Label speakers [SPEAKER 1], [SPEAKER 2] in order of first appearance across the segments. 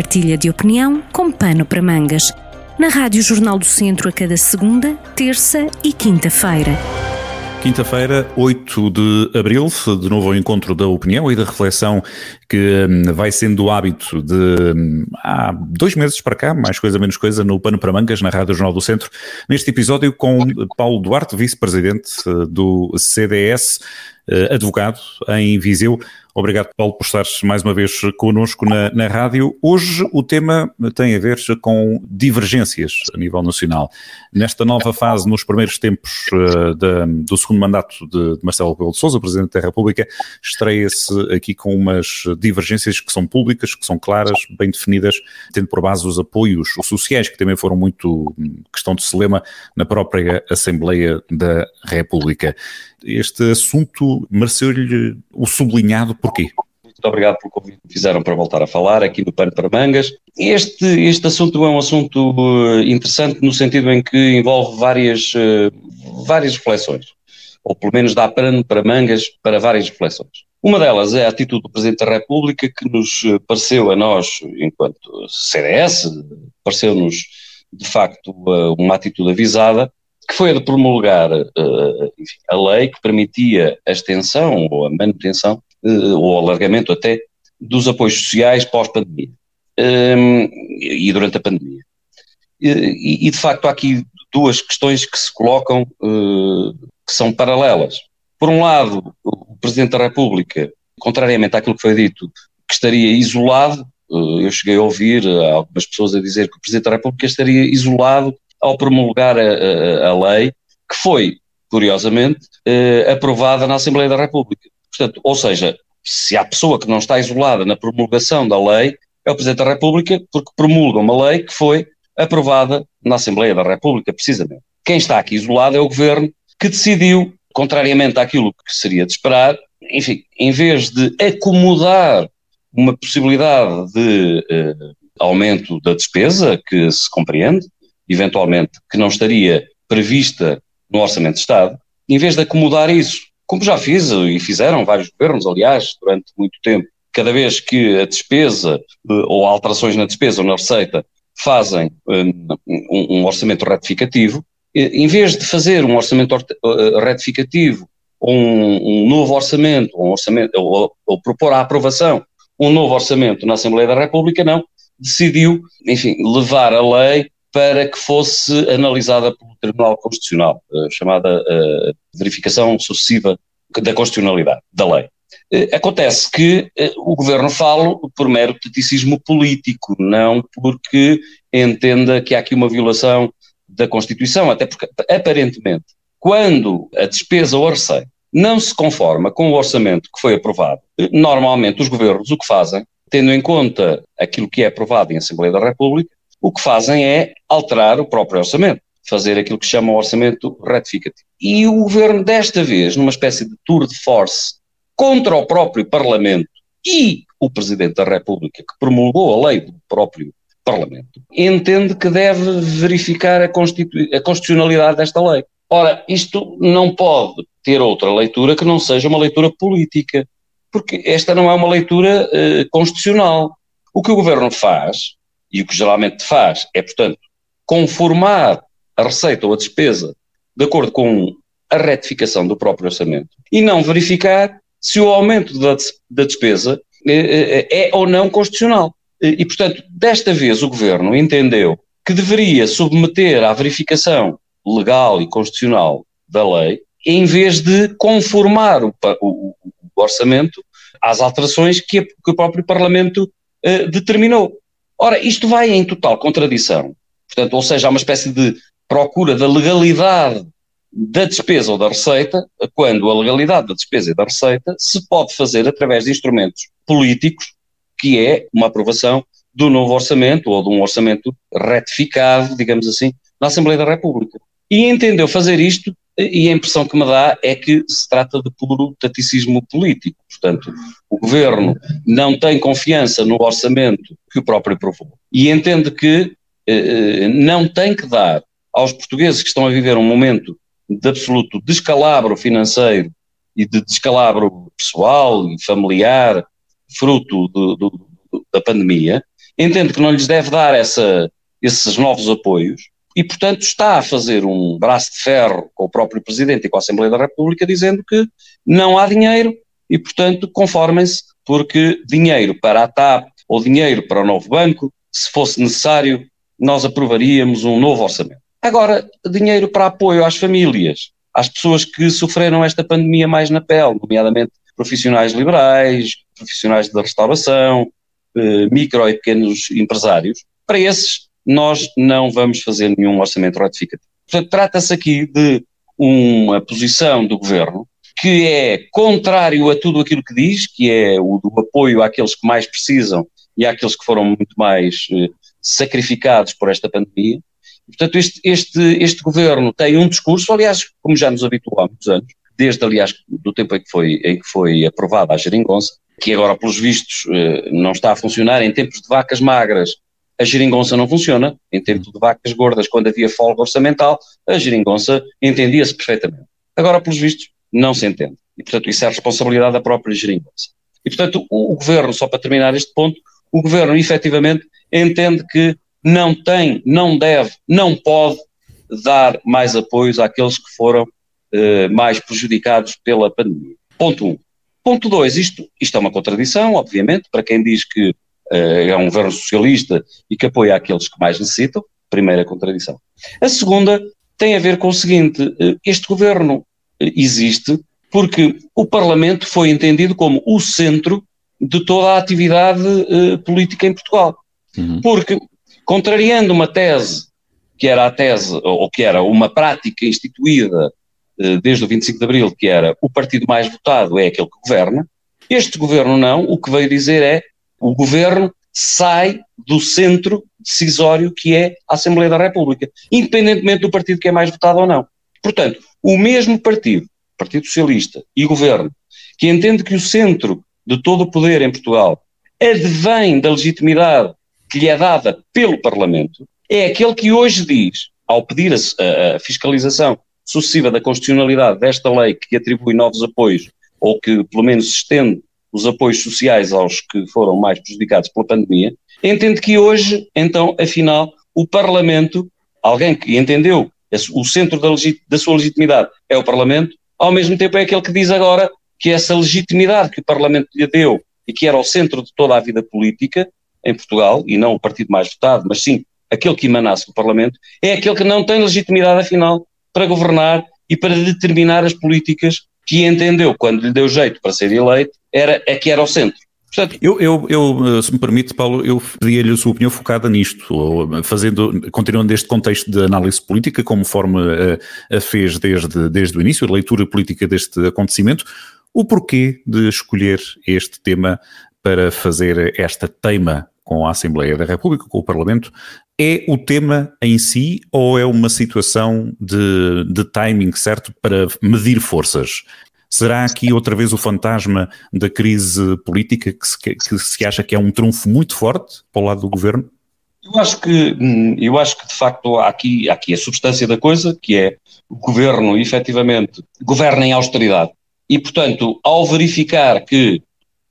[SPEAKER 1] partilha de opinião com pano para mangas. Na Rádio Jornal do Centro a cada segunda, terça e quinta-feira.
[SPEAKER 2] Quinta-feira, 8 de abril, de novo ao encontro da opinião e da reflexão que hum, vai sendo o hábito de hum, há dois meses para cá, mais coisa menos coisa, no Pano para Mangas, na Rádio Jornal do Centro, neste episódio com Paulo Duarte, vice-presidente eh, do CDS, advogado em Viseu. Obrigado, Paulo, por estares mais uma vez connosco na, na rádio. Hoje o tema tem a ver com divergências a nível nacional. Nesta nova fase, nos primeiros tempos uh, da, do segundo mandato de, de Marcelo Rebelo de Sousa, Presidente da República, estreia-se aqui com umas divergências que são públicas, que são claras, bem definidas, tendo por base os apoios sociais, que também foram muito questão de celema na própria Assembleia da República. Este assunto mereceu-lhe o sublinhado porquê?
[SPEAKER 3] Muito obrigado pelo convite que fizeram para voltar a falar aqui no Pano para Mangas. Este, este assunto é um assunto eh, interessante no sentido em que envolve várias, eh, várias reflexões, ou pelo menos dá pano para mangas para várias reflexões. Uma delas é a atitude do Presidente da República que nos eh, pareceu a nós, enquanto CDS, pareceu-nos de facto uma atitude avisada, que foi a de promulgar enfim, a lei que permitia a extensão ou a manutenção uh, ou alargamento até, dos apoios sociais pós-pandemia um, e durante a pandemia. E, e, de facto há aqui duas questões que se colocam uh, que são paralelas. Por um lado, o Presidente da República, contrariamente àquilo que foi dito, que estaria isolado, uh, eu cheguei a ouvir algumas pessoas a dizer que o Presidente da República estaria isolado ao promulgar a, a, a lei, que foi, curiosamente, uh, aprovada na Assembleia da República. Portanto, ou seja, se há pessoa que não está isolada na promulgação da lei, é o Presidente da República, porque promulga uma lei que foi aprovada na Assembleia da República, precisamente. Quem está aqui isolado é o Governo, que decidiu, contrariamente àquilo que seria de esperar, enfim, em vez de acomodar uma possibilidade de eh, aumento da despesa, que se compreende, eventualmente, que não estaria prevista no Orçamento de Estado, em vez de acomodar isso como já fiz e fizeram vários governos, aliás, durante muito tempo. Cada vez que a despesa eh, ou alterações na despesa ou na receita fazem eh, um, orçamento retificativo, eh, em vez de fazer um orçamento retificativo ou um, um novo orçamento, um orçamento ou, ou propor à aprovação um novo orçamento na Assembleia da República, não, decidiu, enfim, levar a lei para que fosse analisada pelo Tribunal Constitucional, chamada uh, verificação sucessiva da constitucionalidade da lei. Uh, acontece que o governo fala por mero taticismo político, não porque entenda que há aqui uma violação da Constituição, até porque, aparentemente, quando a despesa ou receita não se conforma com o orçamento que foi aprovado, normalmente os governos o que fazem, tendo em conta aquilo que é aprovado em Assembleia da República, o que fazem é alterar o próprio orçamento, fazer aquilo que se chama orçamento retificativo. E o governo, desta vez, numa espécie de tour de force contra o próprio Parlamento e o Presidente da República, que promulgou a lei do próprio Parlamento, entende que deve verificar a, a constitucionalidade desta lei. Ora, isto não pode ter outra leitura que não seja uma leitura política, porque esta não é uma leitura uh, constitucional. O que o governo faz e o que geralmente faz é, portanto, conformar a receita ou a despesa de acordo com a retificação do próprio orçamento e não verificar se o aumento da, da despesa é, é, ou não constitucional. E, portanto, desta vez o governo entendeu que deveria submeter à verificação legal e constitucional da lei, em vez de conformar o, o, o orçamento às alterações que, que o próprio Parlamento eh, determinou. Ora, isto vai em total contradição, portanto, ou seja, há uma espécie de procura da legalidade da despesa ou da receita, quando a legalidade da despesa e da receita se pode fazer através de instrumentos políticos, que é uma aprovação do novo orçamento ou de um orçamento retificado, digamos assim, na Assembleia da República. E entendeu fazer isto e a impressão que me dá é que se trata de puro taticismo político. Portanto, o governo não tem confiança no orçamento que o próprio aprovou e entende que eh, não tem que dar aos portugueses que estão a viver um momento de absoluto descalabro financeiro e de descalabro pessoal e familiar, fruto do, do, da pandemia, entende que não lhes deve dar essa, esses novos apoios e, portanto, está a fazer um braço de ferro com o próprio Presidente e com a Assembleia da República, dizendo que não há dinheiro e, portanto, conformem-se, porque dinheiro para a TAP ou dinheiro para o novo banco, se fosse necessário, nós aprovaríamos um novo orçamento. Agora, dinheiro para apoio às famílias, às pessoas que sofreram esta pandemia mais na pele, nomeadamente profissionais liberais, profissionais da restauração, eh, micro e pequenos empresários, para esses nós não vamos fazer nenhum orçamento ratificativo. Portanto, trata-se aqui de uma posição do governo que é contrário a tudo aquilo que diz, que é o do apoio àqueles que mais precisam e àqueles que foram muito mais eh, sacrificados por esta pandemia. Portanto, este, este, este governo tem um discurso, aliás, como já nos habituou há muitos anos, desde, aliás, do tempo em que foi, em que foi aprovada a geringonça, que agora, pelos vistos, eh, não está a funcionar em tempos de vacas magras. A geringonça não funciona. Em tempos de vacas gordas, quando havia folga orçamental, a geringonça entendia-se perfeitamente. Agora, pelos vistos, não se entende. E, portanto, isso é a responsabilidade da própria geringonça. E, portanto, o, o governo, só para terminar este ponto, o governo efetivamente entende que não tem, não deve, não pode dar mais apoios àqueles que foram eh, mais prejudicados pela pandemia. Ponto 1. Um. Ponto 2, isto, isto é uma contradição, obviamente, para quem diz que é um governo socialista e que apoia aqueles que mais necessitam, primeira contradição. A segunda tem a ver com o seguinte, eh, este governo existe porque o Parlamento foi entendido como o centro de toda a atividade política em Portugal. Uhum. Porque, contrariando uma tese, que era a tese, ou que era uma prática instituída eh, desde o 25 de Abril, que era o partido mais votado é aquele que governa. Este governo não, o que veio dizer é o governo sai do centro decisório que é a Assembleia da República, independentemente do partido que é mais votado ou não. Portanto, o mesmo partido, Partido Socialista e governo, que entende que o centro de todo o poder em Portugal advém da legitimidade que lhe é dada pelo Parlamento, é aquele que hoje diz, ao pedir a, a, fiscalização sucessiva da constitucionalidade desta lei que atribui novos apoios, ou que pelo menos estende os apoios sociais aos que foram mais prejudicados pela pandemia, entende que hoje, então, afinal, o Parlamento, alguém que entendeu o centro da, da sua legitimidade é o Parlamento, ao mesmo tempo é aquele que diz agora que essa legitimidade que o Parlamento lhe deu e que era o centro de toda a vida política em Portugal, e não o partido mais votado, mas sim aquele que emanasse do Parlamento, é aquele que não tem legitimidade, afinal, para governar e para determinar as políticas que entendeu, quando lhe deu jeito para ser eleito, era, é que era o centro.
[SPEAKER 2] Portanto, eu, eu, eu, eh, se me permite, Paulo, eu pedia-lhe a sua opinião focada nisto, fazendo, continuando este contexto de análise política, conforme a, eh, a fez desde, desde o início, a leitura política deste acontecimento, o porquê de escolher este tema para fazer esta teima com a Assembleia da República, com o Parlamento, é o tema em si ou é uma situação de, de timing certo para medir forças? Será aqui outra vez o fantasma da crise política que se, que se acha que é um trunfo muito forte para o lado do governo?
[SPEAKER 3] Eu acho que, hum, eu acho que de facto há aqui, há aqui a substância da coisa, que é o governo efetivamente governa em austeridade. E, portanto, ao verificar que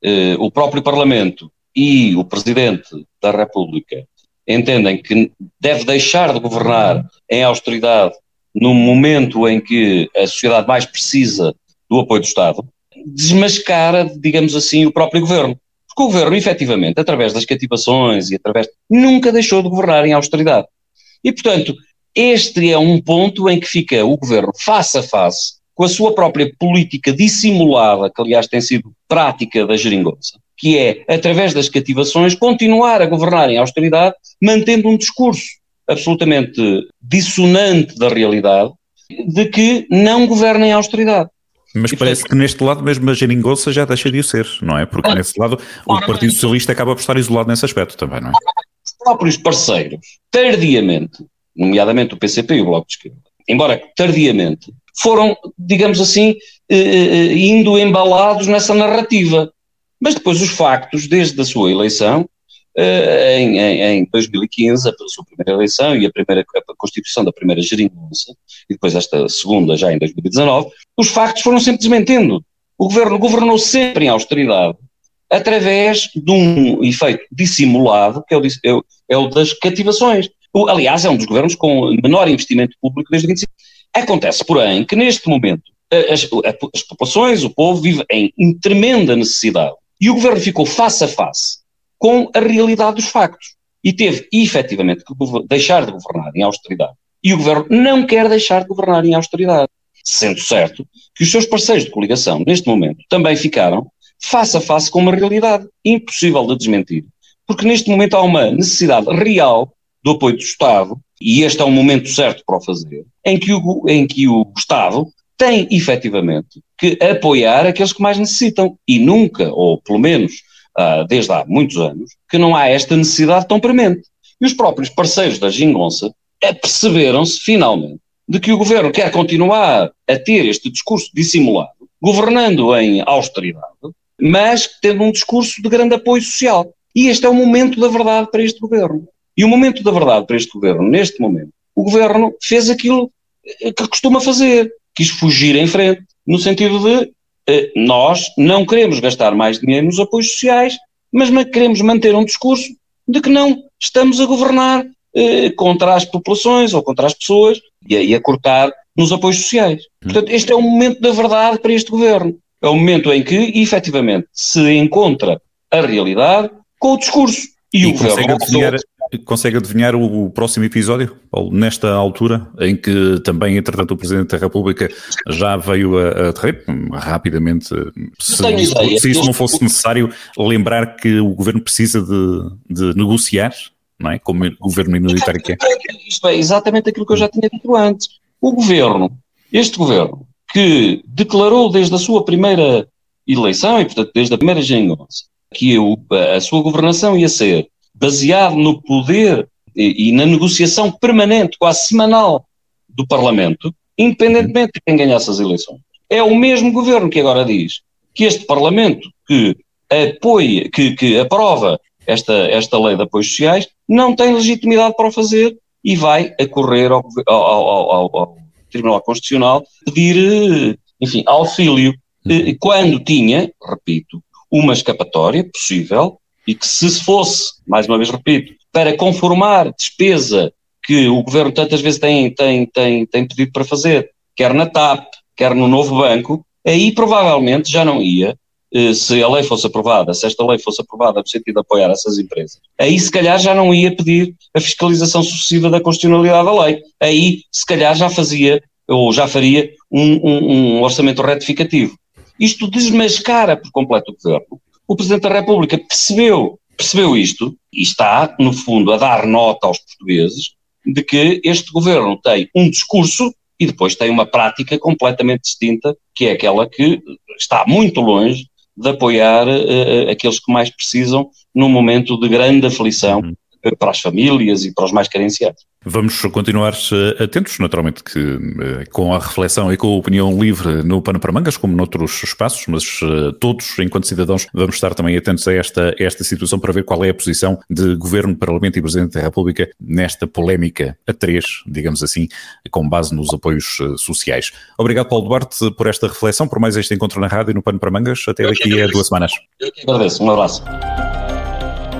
[SPEAKER 3] eh, o próprio Parlamento e o Presidente da República entendem que deve deixar de governar em austeridade no momento em que a sociedade mais precisa do apoio do Estado, desmascara, digamos assim, o próprio governo. Porque o governo, efetivamente, através das cativações e através. nunca deixou de governar em austeridade. E, portanto, este é um ponto em que fica o governo face a face com a sua própria política dissimulada, que aliás tem sido prática da geringonça, que é, através das cativações, continuar a governar em austeridade, mantendo um discurso absolutamente dissonante da realidade, de que não governa em austeridade.
[SPEAKER 2] Mas e parece que neste lado mesmo a geringonça já deixa de o ser, não é? Porque nesse lado o Partido Socialista acaba por estar isolado nesse aspecto também, não é?
[SPEAKER 3] Os próprios parceiros, tardiamente, nomeadamente o PCP e o Bloco de Esquerda, embora tardiamente, foram, digamos assim, eh, eh, indo embalados nessa narrativa. Mas depois os factos, desde a sua eleição, eh, em, em, em 2015, a sua primeira eleição e a, primeira, a constituição da primeira geringonça, e depois esta segunda já em 2019, os factos foram sempre desmentendo. O governo governou sempre em austeridade através de um efeito dissimulado, que é o, é é o das cativações. O, aliás, é um dos governos com menor investimento público desde 25. Acontece, porém, que neste momento as, as populações, o povo vive em, em tremenda necessidade. E o governo ficou face a face com a realidade dos factos. E teve, efetivamente, que deixar de governar em austeridade. E o governo não quer deixar de governar em austeridade. Sendo certo que os seus parceiros de coligação, neste momento, também ficaram face a face com uma realidade impossível de desmentir. Porque neste momento há uma necessidade real do apoio do Estado, e este é o momento certo para o fazer, em que o, em que o Estado tem efetivamente que apoiar aqueles que mais necessitam. E nunca, ou pelo menos uh, desde há muitos anos, que não há esta necessidade tão premente. E os próprios parceiros da Gingonça perceberam-se finalmente de que o governo quer continuar a ter este discurso dissimulado, governando em austeridade, mas tendo um discurso de grande apoio social. E este é o momento da verdade para este governo. E o momento da verdade para este governo, neste momento, o governo fez aquilo que costuma fazer, quis fugir em frente, no sentido de nós não queremos gastar mais dinheiro nos apoios sociais, mas queremos manter um discurso de que não estamos a governar eh, contra as populações ou contra as pessoas e a, e a cortar nos apoios sociais. Hum. Portanto, este é o momento da verdade para este governo. É o momento em que, efetivamente, se encontra a realidade com o discurso.
[SPEAKER 2] E, e o governo. Adivinhar, consegue adivinhar o, o, próximo episódio? Ou nesta altura, em que também, entretanto, o Presidente da República já veio a, a terreiro, rapidamente, se, isso, se isso não fosse necessário, lembrar que o governo precisa de, de negociar, não é? Como o governo minoritário que é.
[SPEAKER 3] Isto é exatamente aquilo que eu já tinha dito antes. O governo, este governo, que declarou desde a sua primeira eleição, e portanto desde a primeira geringonça, que a sua governação ia ser baseado no poder e, e, na negociação permanente, quase semanal, do Parlamento, independentemente de quem ganhasse as eleições. É o mesmo governo que agora diz que este Parlamento que apoia, que, que aprova esta, esta lei de apoios sociais, não tem legitimidade para o fazer e vai acorrer ao, ao, ao, ao Tribunal Constitucional pedir, enfim, auxílio, uhum. quando tinha, repito, uma escapatória possível e que se fosse, mais uma vez repito, para conformar despesa que o Governo tantas vezes tem, tem, tem, tem pedido para fazer, quer na TAP, quer no novo banco, aí provavelmente já não ia, eh, se a lei fosse aprovada, se esta lei fosse aprovada no sentido de apoiar essas empresas, aí se calhar já não ia pedir a fiscalização sucessiva da constitucionalidade da lei. Aí se calhar já fazia, ou já faria, um, um, um orçamento retificativo. Isto desmascara por completo o governo o Presidente da República percebeu, percebeu isto e está, no fundo, a dar nota aos portugueses de que este governo tem um discurso e depois tem uma prática completamente distinta, que é aquela que está muito longe de apoiar uh, aqueles que mais precisam num momento de grande aflição uhum. Para as famílias e para os mais carenciados.
[SPEAKER 2] Vamos continuar eh, atentos, naturalmente, que eh, com a reflexão e com a opinião livre no Pano para Mangas, como noutros espaços, mas eh, todos, enquanto cidadãos, vamos estar também atentos a esta, a esta situação para ver qual é a posição de Governo, Parlamento e Presidente da República nesta polémica a três, digamos assim, com base nos apoios sociais. Obrigado, Paulo Duarte, por esta reflexão, por mais este encontro na rádio no Pano para Mangas. Até daqui a duas semanas.
[SPEAKER 3] Eu que agradeço. Um abraço.